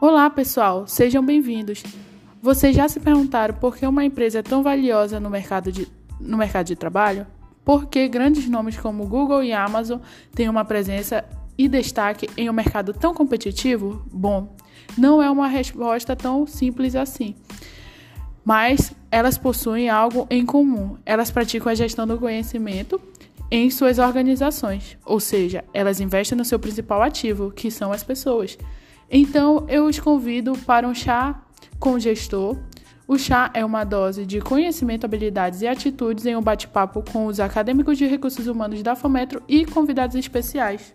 Olá, pessoal, sejam bem-vindos. Vocês já se perguntaram por que uma empresa é tão valiosa no mercado de, no mercado de trabalho? Por que grandes nomes como Google e Amazon têm uma presença e destaque em um mercado tão competitivo? Bom, não é uma resposta tão simples assim. Mas elas possuem algo em comum. Elas praticam a gestão do conhecimento em suas organizações, ou seja, elas investem no seu principal ativo, que são as pessoas. Então, eu os convido para um chá com o gestor. O chá é uma dose de conhecimento, habilidades e atitudes em um bate-papo com os acadêmicos de recursos humanos da Fometro e convidados especiais.